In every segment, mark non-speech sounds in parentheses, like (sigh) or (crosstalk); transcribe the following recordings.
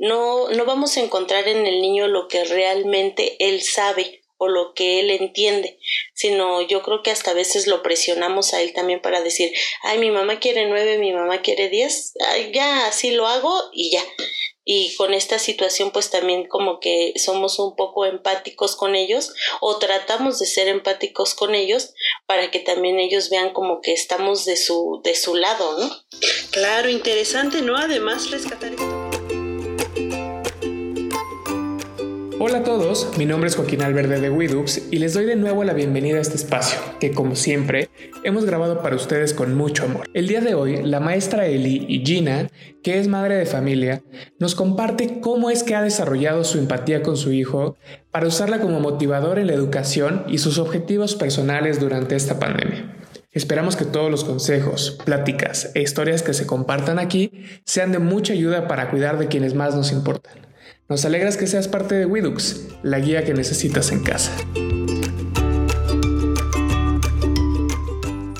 no, no vamos a encontrar en el niño lo que realmente él sabe o lo que él entiende, sino yo creo que hasta a veces lo presionamos a él también para decir, ay, mi mamá quiere nueve, mi mamá quiere diez, ya así lo hago y ya. Y con esta situación pues también como que somos un poco empáticos con ellos o tratamos de ser empáticos con ellos para que también ellos vean como que estamos de su, de su lado, ¿no? Claro, interesante, ¿no? Además rescatar esto. Hola a todos, mi nombre es Joaquín Alberde de Widux y les doy de nuevo la bienvenida a este espacio, que como siempre hemos grabado para ustedes con mucho amor. El día de hoy, la maestra Eli y Gina, que es madre de familia, nos comparte cómo es que ha desarrollado su empatía con su hijo para usarla como motivador en la educación y sus objetivos personales durante esta pandemia. Esperamos que todos los consejos, pláticas e historias que se compartan aquí sean de mucha ayuda para cuidar de quienes más nos importan. Nos alegras que seas parte de Widux, la guía que necesitas en casa.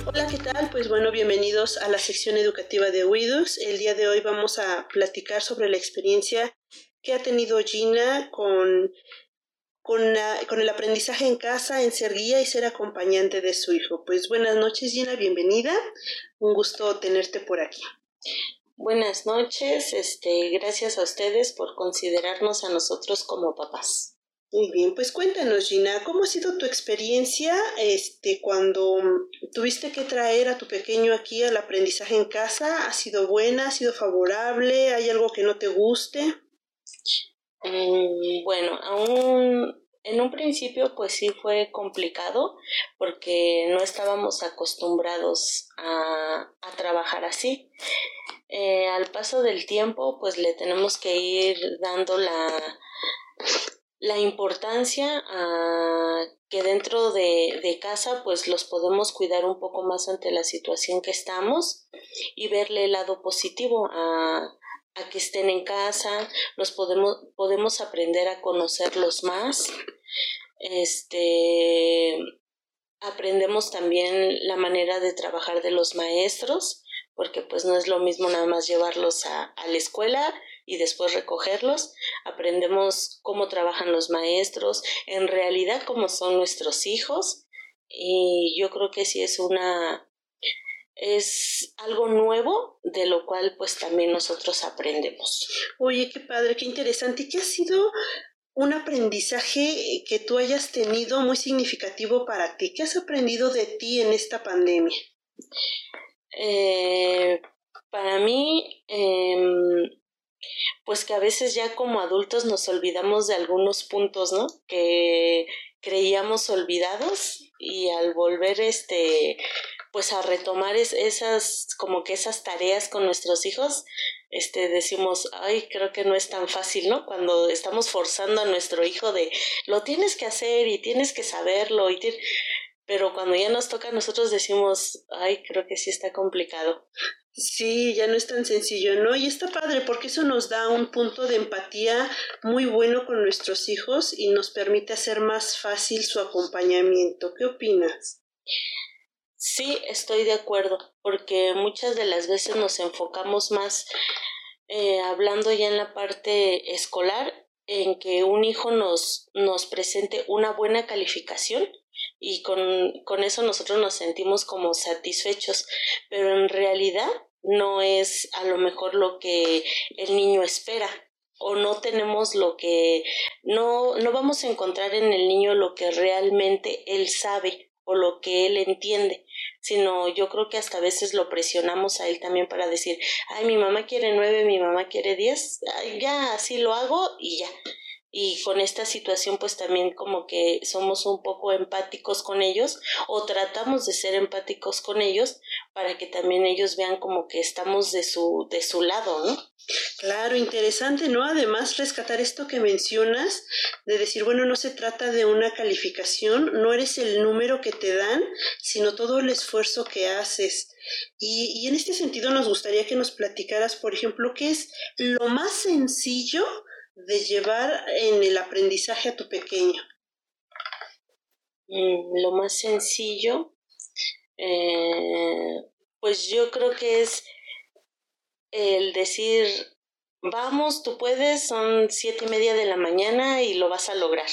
Hola, ¿qué tal? Pues bueno, bienvenidos a la sección educativa de Widux. El día de hoy vamos a platicar sobre la experiencia que ha tenido Gina con, con, con el aprendizaje en casa, en ser guía y ser acompañante de su hijo. Pues buenas noches, Gina, bienvenida. Un gusto tenerte por aquí. Buenas noches, este, gracias a ustedes por considerarnos a nosotros como papás. Muy bien, pues cuéntanos, Gina, ¿cómo ha sido tu experiencia este, cuando tuviste que traer a tu pequeño aquí al aprendizaje en casa? ¿Ha sido buena? ¿Ha sido favorable? ¿Hay algo que no te guste? Mm, bueno, aún en un principio pues sí fue complicado porque no estábamos acostumbrados a, a trabajar así. Eh, al paso del tiempo, pues le tenemos que ir dando la, la importancia a que dentro de, de, casa pues los podemos cuidar un poco más ante la situación que estamos y verle el lado positivo a, a que estén en casa, los podemos, podemos aprender a conocerlos más. Este aprendemos también la manera de trabajar de los maestros porque pues no es lo mismo nada más llevarlos a, la escuela y después recogerlos. Aprendemos cómo trabajan los maestros, en realidad cómo son nuestros hijos y yo creo que sí es una es algo nuevo de lo cual pues también nosotros aprendemos. Oye, qué padre, qué interesante. ¿Qué ha sido un aprendizaje que tú hayas tenido muy significativo para ti? ¿Qué has aprendido de ti en esta pandemia? Eh, para mí, em, pues que a veces ya como adultos nos olvidamos de algunos puntos, ¿no? Que creíamos olvidados y al volver este pues a retomar esas como que esas tareas con nuestros hijos este decimos ay creo que no es tan fácil no cuando estamos forzando a nuestro hijo de lo tienes que hacer y tienes que saberlo y pero cuando ya nos toca nosotros decimos, ay, creo que sí está complicado. Sí, ya no es tan sencillo, ¿no? Y está padre porque eso nos da un punto de empatía muy bueno con nuestros hijos y nos permite hacer más fácil su acompañamiento. ¿Qué opinas? Sí, estoy de acuerdo, porque muchas de las veces nos enfocamos más eh, hablando ya en la parte escolar en que un hijo nos, nos presente una buena calificación y con, con eso nosotros nos sentimos como satisfechos, pero en realidad no es a lo mejor lo que el niño espera o no tenemos lo que no no vamos a encontrar en el niño lo que realmente él sabe o lo que él entiende, sino yo creo que hasta a veces lo presionamos a él también para decir, ay, mi mamá quiere nueve, mi mamá quiere diez, ya así lo hago y ya y con esta situación pues también como que somos un poco empáticos con ellos o tratamos de ser empáticos con ellos para que también ellos vean como que estamos de su de su lado, ¿no? Claro, interesante, ¿no? Además rescatar esto que mencionas de decir, bueno, no se trata de una calificación, no eres el número que te dan, sino todo el esfuerzo que haces. Y, y en este sentido nos gustaría que nos platicaras, por ejemplo, qué es lo más sencillo de llevar en el aprendizaje a tu pequeño? Mm, lo más sencillo, eh, pues yo creo que es el decir, vamos, tú puedes, son siete y media de la mañana y lo vas a lograr.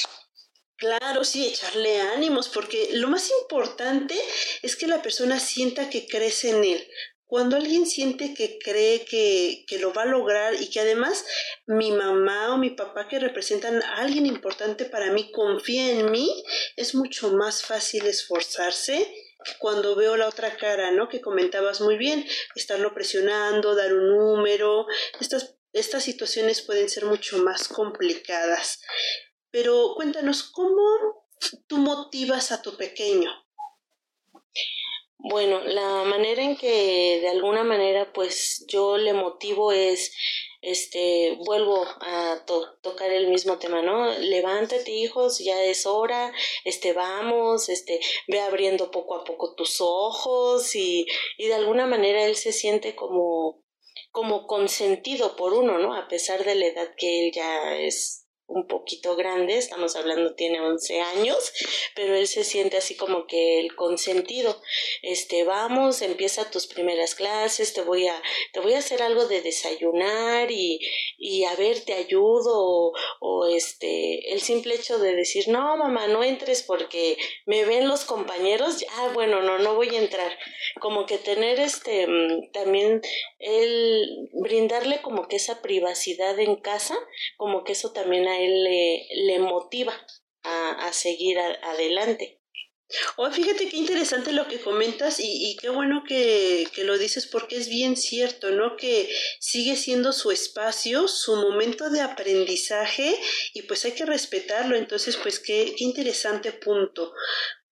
Claro, sí, echarle ánimos, porque lo más importante es que la persona sienta que crece en él. Cuando alguien siente que cree que, que, lo va a lograr y que además mi mamá o mi papá que representan a alguien importante para mí confía en mí, es mucho más fácil esforzarse cuando veo la otra cara, ¿no? Que comentabas muy bien, estarlo presionando, dar un número, estas, estas situaciones pueden ser mucho más complicadas. Pero cuéntanos, ¿cómo tú motivas a tu pequeño? Bueno, la manera en que de alguna manera pues yo le motivo es este vuelvo a tocar el mismo tema, ¿no? Levántate, hijos, ya es hora, este vamos, este ve abriendo poco a poco tus ojos y, y de alguna manera él se siente como como consentido por uno, ¿no? A pesar de la edad que él ya es un poquito grande, estamos hablando tiene 11 años, pero él se siente así como que el consentido, este, vamos, empieza tus primeras clases, te voy a, te voy a hacer algo de desayunar y, y a ver, te ayudo, o, este, el simple hecho de decir, no, mamá, no entres porque me ven los compañeros, ya, bueno, no, no voy a entrar, como que tener este, mm, también el brindarle como que esa privacidad en casa, como que eso también él le, motiva a, seguir adelante. Oh, fíjate qué interesante lo que comentas y, qué bueno que, lo dices porque es bien cierto, ¿no? Que sigue siendo su espacio, su momento de aprendizaje y pues hay que respetarlo. Entonces, pues qué, qué interesante punto.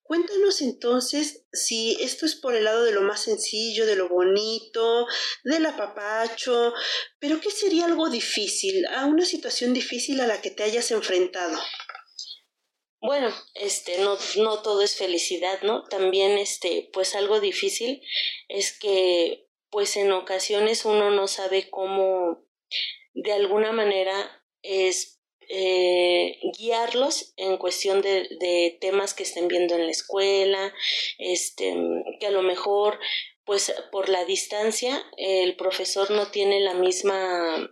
Cuéntanos entonces si esto es por el lado de lo más sencillo, de lo bonito, del apapacho, pero ¿qué sería algo difícil, a una situación difícil a la que te hayas enfrentado? Bueno, este, no, no todo es felicidad, ¿no? También, este, pues algo difícil es que, pues en ocasiones uno no sabe cómo, de alguna manera, es eh, guiarlos en cuestión de, de, temas que estén viendo en la escuela, este, que a lo mejor, pues por la distancia, el profesor no tiene la misma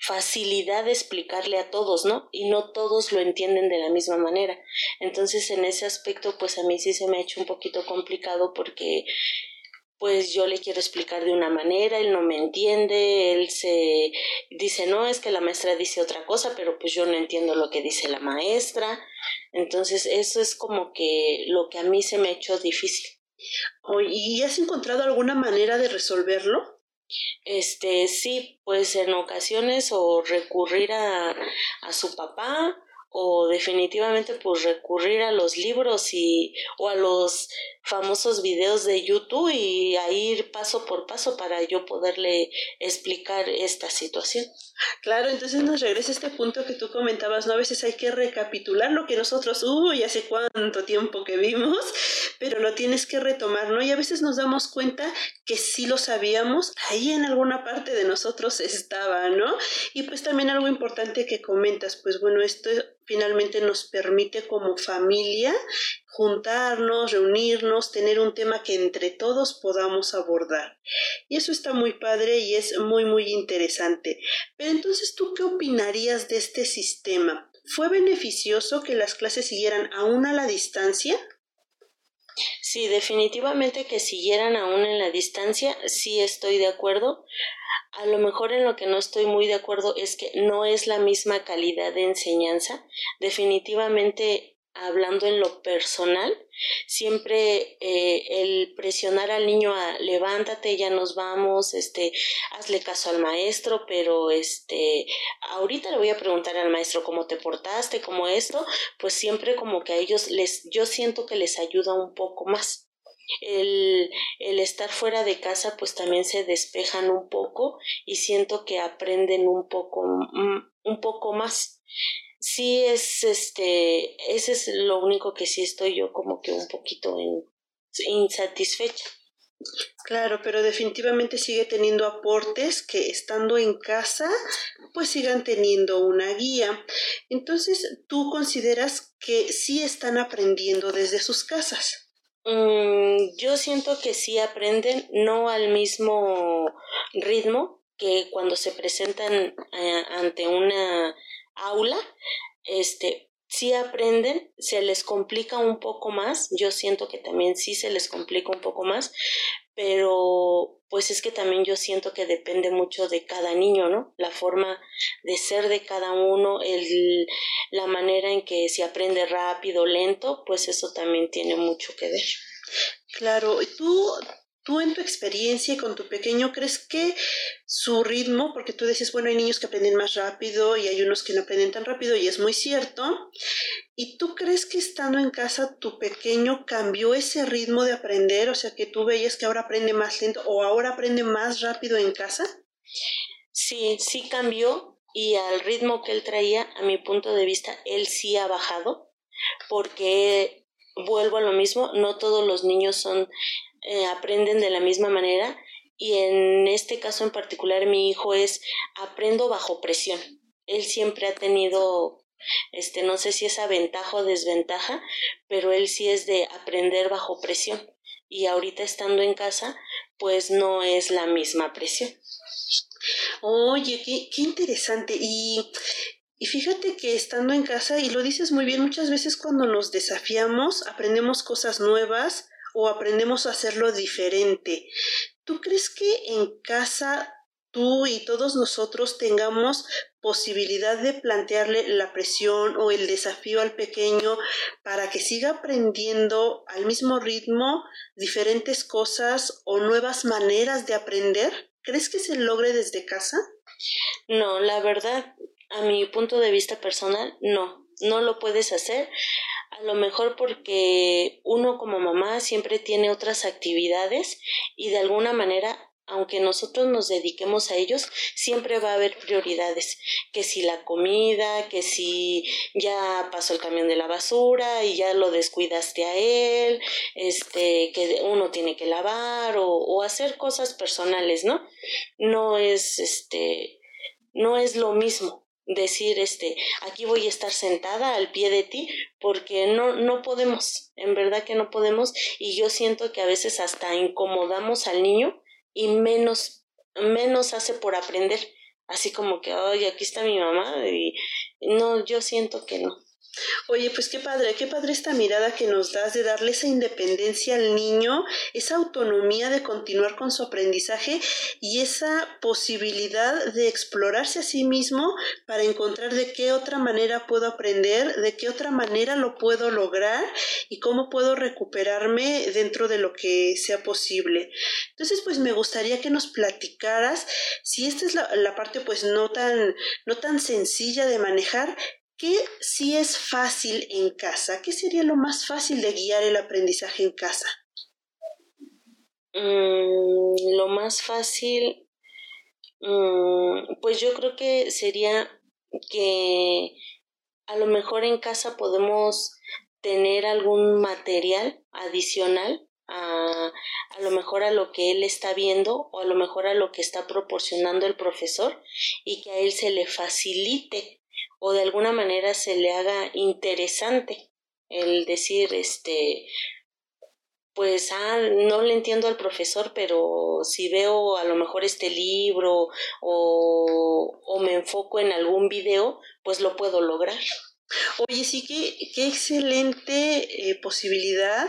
facilidad de explicarle a todos, ¿no? Y no todos lo entienden de la misma manera. Entonces, en ese aspecto, pues a mí sí se me ha hecho un poquito complicado porque pues yo le quiero explicar de una manera, él no me entiende, él se dice, no, es que la maestra dice otra cosa, pero pues yo no entiendo lo que dice la maestra. Entonces, eso es como que lo que a mí se me ha hecho difícil. ¿Y has encontrado alguna manera de resolverlo? Este, sí, pues en ocasiones o recurrir a, a su papá o definitivamente pues recurrir a los libros y o a los famosos videos de YouTube y a ir paso por paso para yo poderle explicar esta situación. Claro, entonces nos regresa este punto que tú comentabas, ¿no? A veces hay que recapitular lo que nosotros, uy, hace cuánto tiempo que vimos, pero lo tienes que retomar, ¿no? Y a veces nos damos cuenta que sí lo sabíamos, ahí en alguna parte de nosotros estaba, ¿no? Y pues también algo importante que comentas, pues bueno, esto finalmente nos permite como familia juntarnos, reunirnos, tener un tema que entre todos podamos abordar. Y eso está muy padre y es muy, muy interesante. Pero entonces, ¿tú qué opinarías de este sistema? ¿Fue beneficioso que las clases siguieran aún a la distancia? Sí, definitivamente que siguieran aún en la distancia, sí estoy de acuerdo. A lo mejor en lo que no estoy muy de acuerdo es que no es la misma calidad de enseñanza. Definitivamente hablando en lo personal, siempre eh, el presionar al niño a levántate, ya nos vamos, este, hazle caso al maestro, pero este, ahorita le voy a preguntar al maestro cómo te portaste, cómo esto, pues siempre como que a ellos les, yo siento que les ayuda un poco más. El, el estar fuera de casa pues también se despejan un poco y siento que aprenden un poco, mm, un poco más sí es este, ese es lo único que sí estoy yo como que un poquito insatisfecha. Claro, pero definitivamente sigue teniendo aportes que estando en casa pues sigan teniendo una guía. Entonces, ¿tú consideras que sí están aprendiendo desde sus casas? Mm, yo siento que sí aprenden, no al mismo ritmo, que cuando se presentan eh, ante una aula, este, sí aprenden, se les complica un poco más, yo siento que también sí se les complica un poco más, pero pues es que también yo siento que depende mucho de cada niño, ¿no? La forma de ser de cada uno, el, la manera en que se aprende rápido, lento, pues eso también tiene mucho que ver. Claro, ¿tú Tú en tu experiencia y con tu pequeño, ¿crees que su ritmo, porque tú dices, bueno, hay niños que aprenden más rápido y hay unos que no aprenden tan rápido y es muy cierto, ¿y tú crees que estando en casa tu pequeño cambió ese ritmo de aprender? O sea, que tú veías que ahora aprende más lento o ahora aprende más rápido en casa? Sí, sí cambió y al ritmo que él traía, a mi punto de vista, él sí ha bajado porque vuelvo a lo mismo, no todos los niños son eh, aprenden de la misma manera y en este caso en particular mi hijo es aprendo bajo presión. Él siempre ha tenido este no sé si esa ventaja o desventaja, pero él sí es de aprender bajo presión y ahorita estando en casa pues no es la misma presión. Oye, qué, qué interesante. Y y fíjate que estando en casa, y lo dices muy bien, muchas veces cuando nos desafiamos, aprendemos cosas nuevas, o aprendemos a hacerlo diferente. ¿Tú crees que en casa tú y todos nosotros tengamos posibilidad de plantearle la presión o el desafío al pequeño para que siga aprendiendo al mismo ritmo diferentes cosas o nuevas maneras de aprender? ¿Crees que se logre desde casa? No, la verdad, a mi punto de vista personal, no, no lo puedes hacer. A lo mejor porque uno como mamá siempre tiene otras actividades y de alguna manera aunque nosotros nos dediquemos a ellos, siempre va a haber prioridades, que si la comida, que si ya pasó el camión de la basura y ya lo descuidaste a él, este, que uno tiene que lavar o, o hacer cosas personales, ¿no? No es, este, no es lo mismo decir este aquí voy a estar sentada al pie de ti porque no no podemos en verdad que no podemos y yo siento que a veces hasta incomodamos al niño y menos menos hace por aprender así como que ay aquí está mi mamá y no yo siento que no Oye, pues qué padre, qué padre esta mirada que nos das de darle esa independencia al niño, esa autonomía de continuar con su aprendizaje y esa posibilidad de explorarse a sí mismo para encontrar de qué otra manera puedo aprender, de qué otra manera lo puedo lograr y cómo puedo recuperarme dentro de lo que sea posible. Entonces, pues me gustaría que nos platicaras si esta es la, la parte pues no tan, no tan sencilla de manejar, ¿Qué sí es fácil en casa? ¿Qué sería lo más fácil de guiar el aprendizaje en casa? Mm, lo más fácil, mm, pues yo creo que sería que a lo mejor en casa podemos tener algún material adicional a, a, lo mejor a lo que él está viendo o a lo mejor a lo que está proporcionando el profesor y que a él se le facilite o de alguna manera se le haga interesante el decir, este, pues, ah, no le entiendo al profesor, pero si veo a lo mejor este libro o, o me enfoco en algún video, pues lo puedo lograr. Oye, sí, qué, qué excelente eh, posibilidad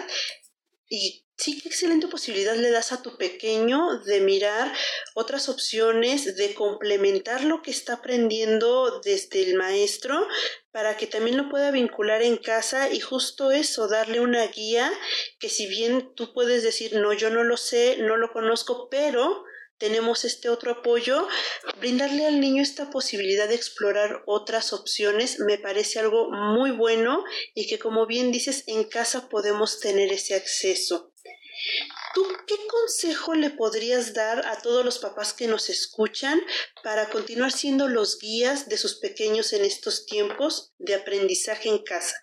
y sí, qué excelente posibilidad le das a tu pequeño de mirar otras opciones, de complementar lo que está aprendiendo desde el maestro para que también lo pueda vincular en casa y justo eso, darle una guía que si bien tú puedes decir, no, yo no lo sé, no lo conozco, pero tenemos este otro apoyo, brindarle al niño esta posibilidad de explorar otras opciones me parece algo muy bueno y que como bien dices, en casa podemos tener ese acceso. ¿Tú qué consejo le podrías dar a todos los papás que nos escuchan para continuar siendo los guías de sus pequeños en estos tiempos de aprendizaje en casa?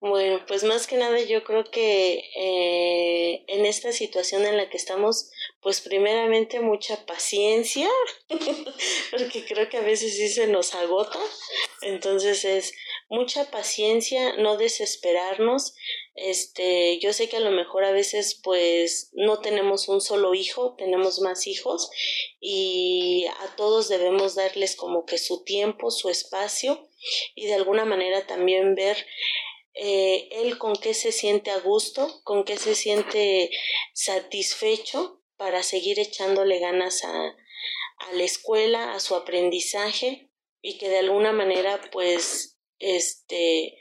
Bueno, pues más que nada yo creo que eh, en esta situación en la que estamos, pues primeramente mucha paciencia, (laughs) porque creo que a veces sí se nos agota, entonces es mucha paciencia, no desesperarnos, Este, yo sé que a lo mejor a veces pues no tenemos un solo hijo, tenemos más hijos y a todos debemos darles como que su tiempo, su espacio y de alguna manera también ver eh, él con qué se siente a gusto, con qué se siente satisfecho para seguir echándole ganas a, la escuela, a su aprendizaje y que de alguna manera pues este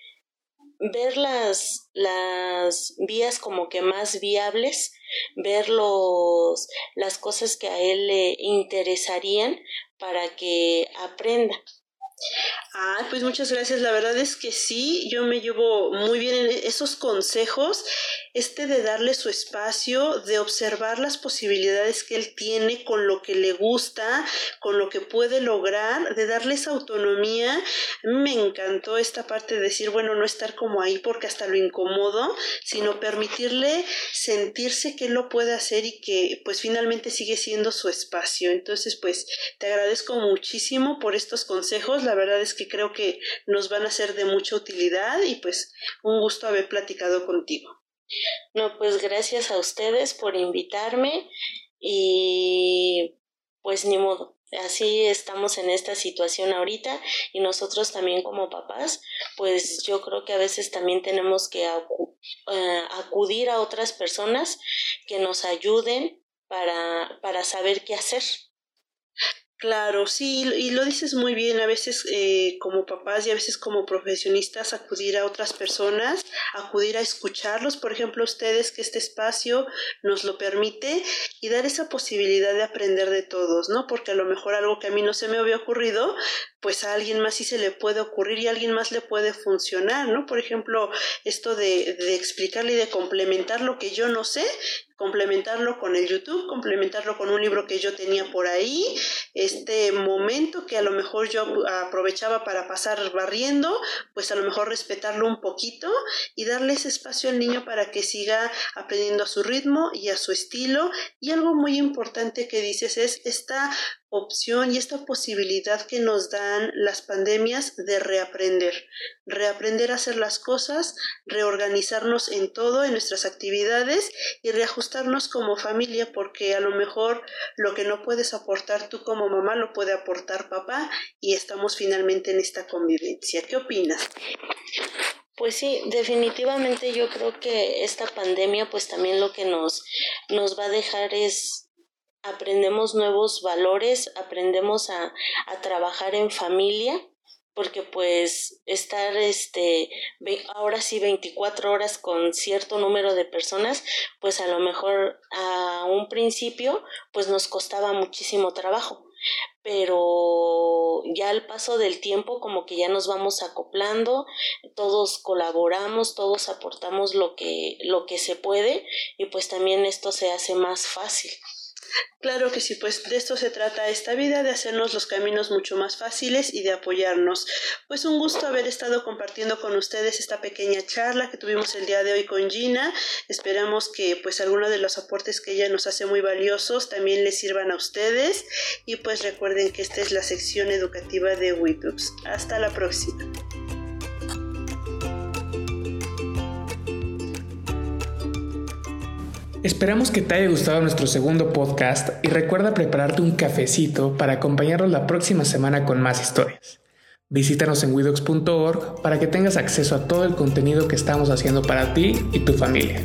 ver las, las vías como que más viables, ver los, las cosas que a él le interesarían para que aprenda. Ah, pues muchas gracias. La verdad es que sí, yo me llevo muy bien en esos consejos, este de darle su espacio, de observar las posibilidades que él tiene con lo que le gusta, con lo que puede lograr, de darle esa autonomía. Me encantó esta parte de decir, bueno, no estar como ahí porque hasta lo incomodo, sino permitirle sentirse que él lo puede hacer y que pues finalmente sigue siendo su espacio. Entonces, pues te agradezco muchísimo por estos consejos. La verdad es que creo que nos van a ser de mucha utilidad y pues un gusto haber platicado contigo. No, pues gracias a ustedes por invitarme y pues ni modo. Así estamos en esta situación ahorita y nosotros también como papás, pues yo creo que a veces también tenemos que eh, acudir a otras personas que nos ayuden para, para saber qué hacer. Claro, sí, y lo dices muy bien, a veces eh, como papás y a veces como profesionistas acudir a otras personas, acudir a escucharlos, por ejemplo, ustedes que este espacio nos lo permite y dar esa posibilidad de aprender de todos, ¿no? Porque a lo mejor algo que a mí no se me había ocurrido, pues a alguien más sí se le puede ocurrir y a alguien más le puede funcionar, ¿no? Por ejemplo, esto de, de explicarle y de complementar lo que yo no sé complementarlo con el YouTube, complementarlo con un libro que yo tenía por ahí, este momento que a lo mejor yo aprovechaba para pasar barriendo, pues a lo mejor respetarlo un poquito y darle ese espacio al niño para que siga aprendiendo a su ritmo y a su estilo. Y algo muy importante que dices es esta opción y esta posibilidad que nos dan las pandemias de reaprender, reaprender a hacer las cosas, reorganizarnos en todo, en nuestras actividades y reajustarnos como familia, porque a lo mejor lo que no puedes aportar tú como mamá lo puede aportar papá y estamos finalmente en esta convivencia. ¿Qué opinas? Pues sí, definitivamente yo creo que esta pandemia pues también lo que nos, nos va a dejar es aprendemos nuevos valores, aprendemos a, a trabajar en familia, porque pues estar este ahora sí 24 horas con cierto número de personas, pues a lo mejor a un principio pues nos costaba muchísimo trabajo pero ya al paso del tiempo como que ya nos vamos acoplando, todos colaboramos, todos aportamos lo que lo que se puede y pues también esto se hace más fácil. Claro que sí, pues de esto se trata esta vida, de hacernos los caminos mucho más fáciles y de apoyarnos. Pues un gusto haber estado compartiendo con ustedes esta pequeña charla que tuvimos el día de hoy con Gina. Esperamos que pues algunos de los aportes que ella nos hace muy valiosos también les sirvan a ustedes y pues recuerden que esta es la sección educativa de WeTubes. Hasta la próxima. Esperamos que te haya gustado nuestro segundo podcast y recuerda prepararte un cafecito para acompañarnos la próxima semana con más historias. Visítanos en widox.org para que tengas acceso a todo el contenido que estamos haciendo para ti y tu familia.